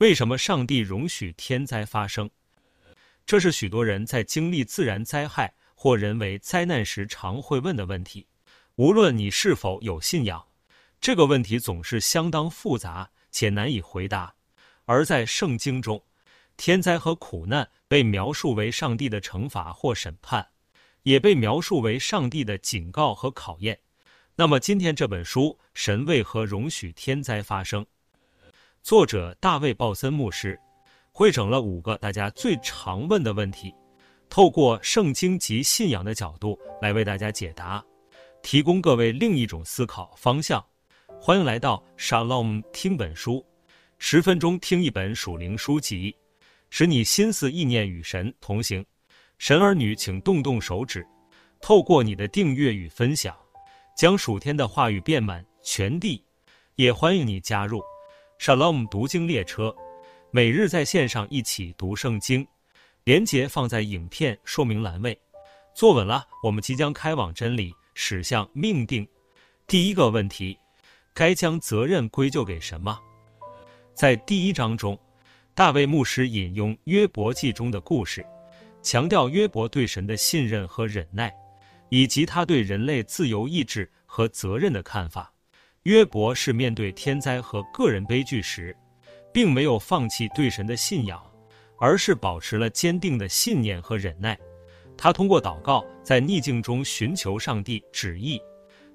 为什么上帝容许天灾发生？这是许多人在经历自然灾害或人为灾难时常会问的问题。无论你是否有信仰，这个问题总是相当复杂且难以回答。而在圣经中，天灾和苦难被描述为上帝的惩罚或审判，也被描述为上帝的警告和考验。那么，今天这本书，神为何容许天灾发生？作者大卫·鲍森牧师汇整了五个大家最常问的问题，透过圣经及信仰的角度来为大家解答，提供各位另一种思考方向。欢迎来到 Shalom 听本书，十分钟听一本属灵书籍，使你心思意念与神同行。神儿女，请动动手指，透过你的订阅与分享，将属天的话语遍满全地。也欢迎你加入。Shalom 读经列车，每日在线上一起读圣经，连结放在影片说明栏位。坐稳了，我们即将开往真理，驶向命定。第一个问题，该将责任归咎给什么？在第一章中，大卫牧师引用约伯记中的故事，强调约伯对神的信任和忍耐，以及他对人类自由意志和责任的看法。约伯是面对天灾和个人悲剧时，并没有放弃对神的信仰，而是保持了坚定的信念和忍耐。他通过祷告，在逆境中寻求上帝旨意。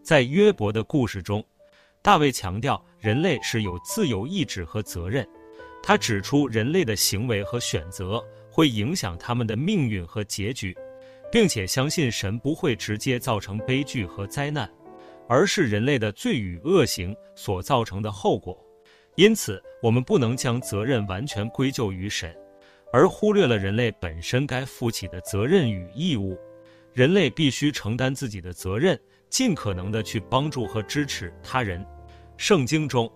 在约伯的故事中，大卫强调人类是有自由意志和责任。他指出人类的行为和选择会影响他们的命运和结局，并且相信神不会直接造成悲剧和灾难。而是人类的罪与恶行所造成的后果，因此我们不能将责任完全归咎于神，而忽略了人类本身该负起的责任与义务。人类必须承担自己的责任，尽可能的去帮助和支持他人。圣经中，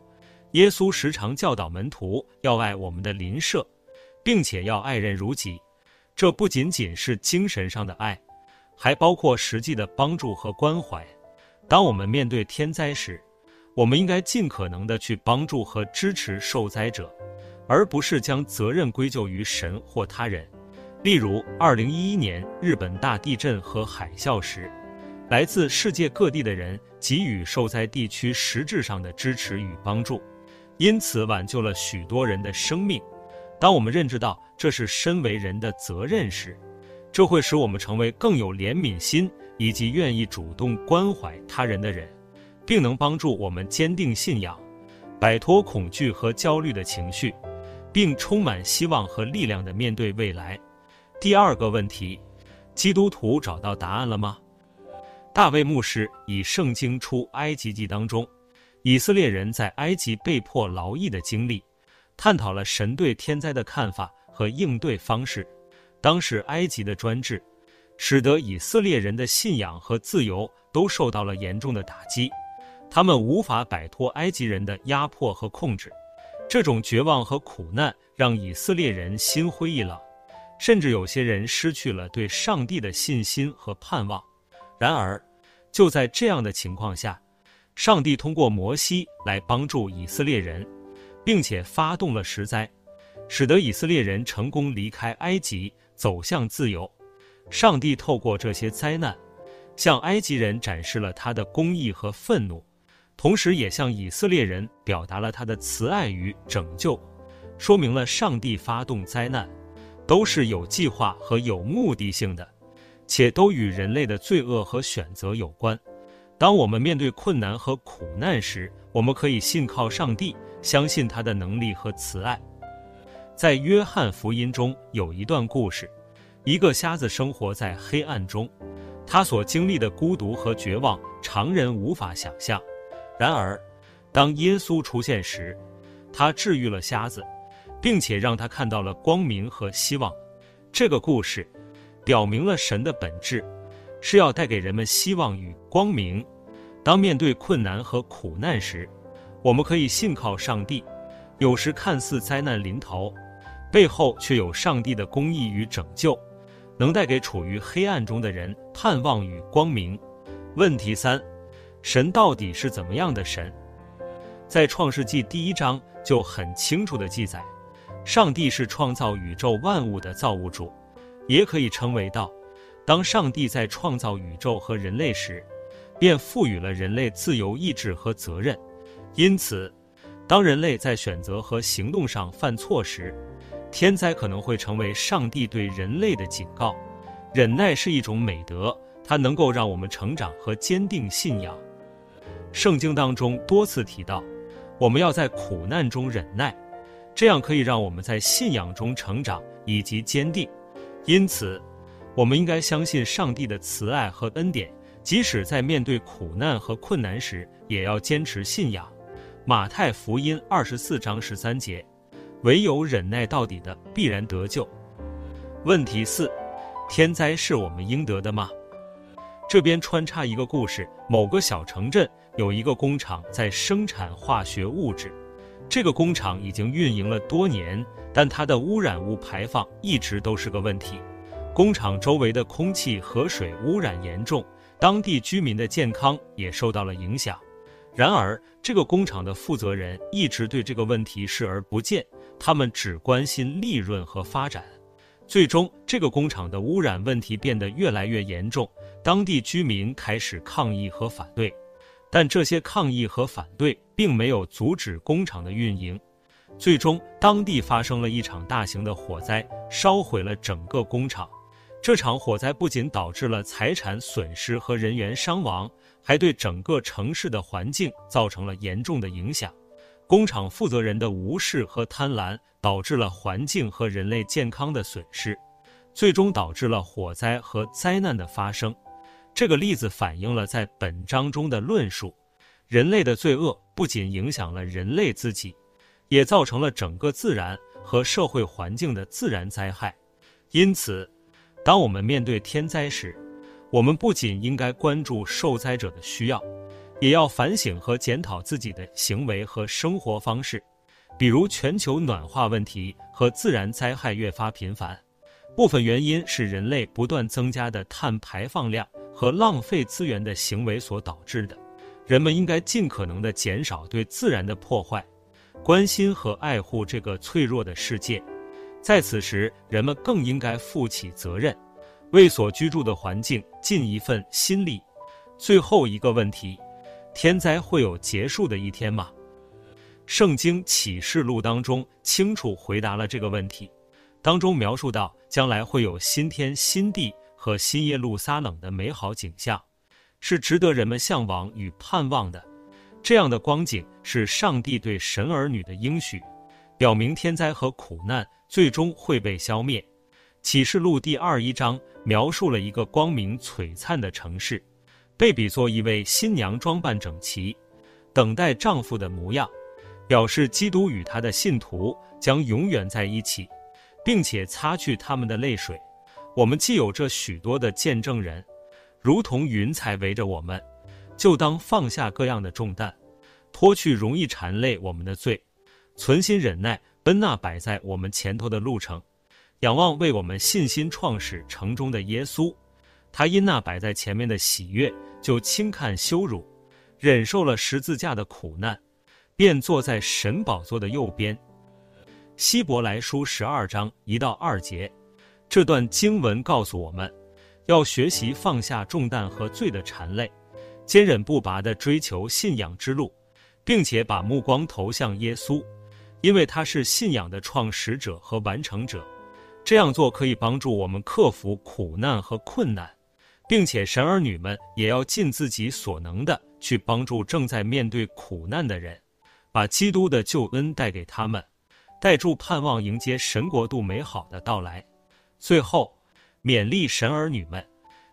耶稣时常教导门徒要爱我们的邻舍，并且要爱人如己。这不仅仅是精神上的爱，还包括实际的帮助和关怀。当我们面对天灾时，我们应该尽可能的去帮助和支持受灾者，而不是将责任归咎于神或他人。例如，二零一一年日本大地震和海啸时，来自世界各地的人给予受灾地区实质上的支持与帮助，因此挽救了许多人的生命。当我们认知到这是身为人的责任时，这会使我们成为更有怜悯心以及愿意主动关怀他人的人，并能帮助我们坚定信仰，摆脱恐惧和焦虑的情绪，并充满希望和力量地面对未来。第二个问题，基督徒找到答案了吗？大卫牧师以《圣经出埃及记》当中，以色列人在埃及被迫劳役的经历，探讨了神对天灾的看法和应对方式。当时埃及的专制，使得以色列人的信仰和自由都受到了严重的打击，他们无法摆脱埃及人的压迫和控制。这种绝望和苦难让以色列人心灰意冷，甚至有些人失去了对上帝的信心和盼望。然而，就在这样的情况下，上帝通过摩西来帮助以色列人，并且发动了十灾，使得以色列人成功离开埃及。走向自由，上帝透过这些灾难，向埃及人展示了他的公义和愤怒，同时也向以色列人表达了他的慈爱与拯救，说明了上帝发动灾难都是有计划和有目的性的，且都与人类的罪恶和选择有关。当我们面对困难和苦难时，我们可以信靠上帝，相信他的能力和慈爱。在约翰福音中有一段故事，一个瞎子生活在黑暗中，他所经历的孤独和绝望，常人无法想象。然而，当耶稣出现时，他治愈了瞎子，并且让他看到了光明和希望。这个故事表明了神的本质是要带给人们希望与光明。当面对困难和苦难时，我们可以信靠上帝。有时看似灾难临头，背后却有上帝的公义与拯救，能带给处于黑暗中的人盼望与光明。问题三：神到底是怎么样的神？在创世纪第一章就很清楚地记载，上帝是创造宇宙万物的造物主，也可以称为道。当上帝在创造宇宙和人类时，便赋予了人类自由意志和责任。因此，当人类在选择和行动上犯错时，天灾可能会成为上帝对人类的警告。忍耐是一种美德，它能够让我们成长和坚定信仰。圣经当中多次提到，我们要在苦难中忍耐，这样可以让我们在信仰中成长以及坚定。因此，我们应该相信上帝的慈爱和恩典，即使在面对苦难和困难时，也要坚持信仰。马太福音二十四章十三节，唯有忍耐到底的，必然得救。问题四：天灾是我们应得的吗？这边穿插一个故事：某个小城镇有一个工厂在生产化学物质，这个工厂已经运营了多年，但它的污染物排放一直都是个问题。工厂周围的空气和水污染严重，当地居民的健康也受到了影响。然而，这个工厂的负责人一直对这个问题视而不见，他们只关心利润和发展。最终，这个工厂的污染问题变得越来越严重，当地居民开始抗议和反对，但这些抗议和反对并没有阻止工厂的运营。最终，当地发生了一场大型的火灾，烧毁了整个工厂。这场火灾不仅导致了财产损失和人员伤亡，还对整个城市的环境造成了严重的影响。工厂负责人的无视和贪婪导致了环境和人类健康的损失，最终导致了火灾和灾难的发生。这个例子反映了在本章中的论述：人类的罪恶不仅影响了人类自己，也造成了整个自然和社会环境的自然灾害。因此，当我们面对天灾时，我们不仅应该关注受灾者的需要。也要反省和检讨自己的行为和生活方式，比如全球暖化问题和自然灾害越发频繁，部分原因是人类不断增加的碳排放量和浪费资源的行为所导致的。人们应该尽可能的减少对自然的破坏，关心和爱护这个脆弱的世界。在此时，人们更应该负起责任，为所居住的环境尽一份心力。最后一个问题。天灾会有结束的一天吗？圣经启示录当中清楚回答了这个问题，当中描述到将来会有新天新地和新耶路撒冷的美好景象，是值得人们向往与盼望的。这样的光景是上帝对神儿女的应许，表明天灾和苦难最终会被消灭。启示录第二一章描述了一个光明璀璨的城市。被比作一位新娘装扮整齐，等待丈夫的模样，表示基督与他的信徒将永远在一起，并且擦去他们的泪水。我们既有这许多的见证人，如同云彩围着我们，就当放下各样的重担，脱去容易缠累我们的罪，存心忍耐，奔那摆在我们前头的路程，仰望为我们信心创始成终的耶稣。他因那摆在前面的喜悦，就轻看羞辱，忍受了十字架的苦难，便坐在神宝座的右边。希伯来书十二章一到二节，这段经文告诉我们，要学习放下重担和罪的缠累，坚忍不拔地追求信仰之路，并且把目光投向耶稣，因为他是信仰的创始者和完成者。这样做可以帮助我们克服苦难和困难。并且神儿女们也要尽自己所能的去帮助正在面对苦难的人，把基督的救恩带给他们，带住盼望迎接神国度美好的到来。最后，勉励神儿女们，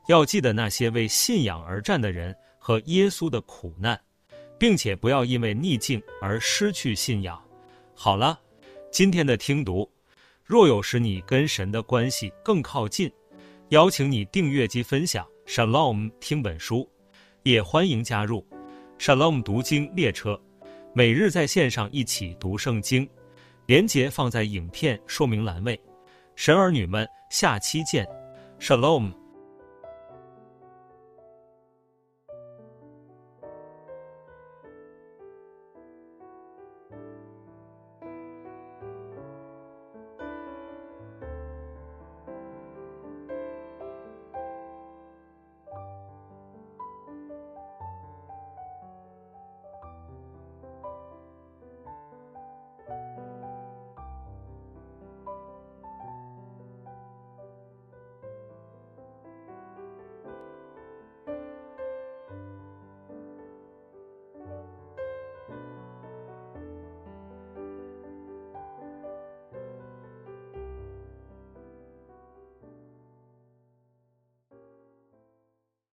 要记得那些为信仰而战的人和耶稣的苦难，并且不要因为逆境而失去信仰。好了，今天的听读，若有使你跟神的关系更靠近。邀请你订阅及分享 Shalom 听本书，也欢迎加入 Shalom 读经列车，每日在线上一起读圣经。连接放在影片说明栏位。神儿女们，下期见，Shalom。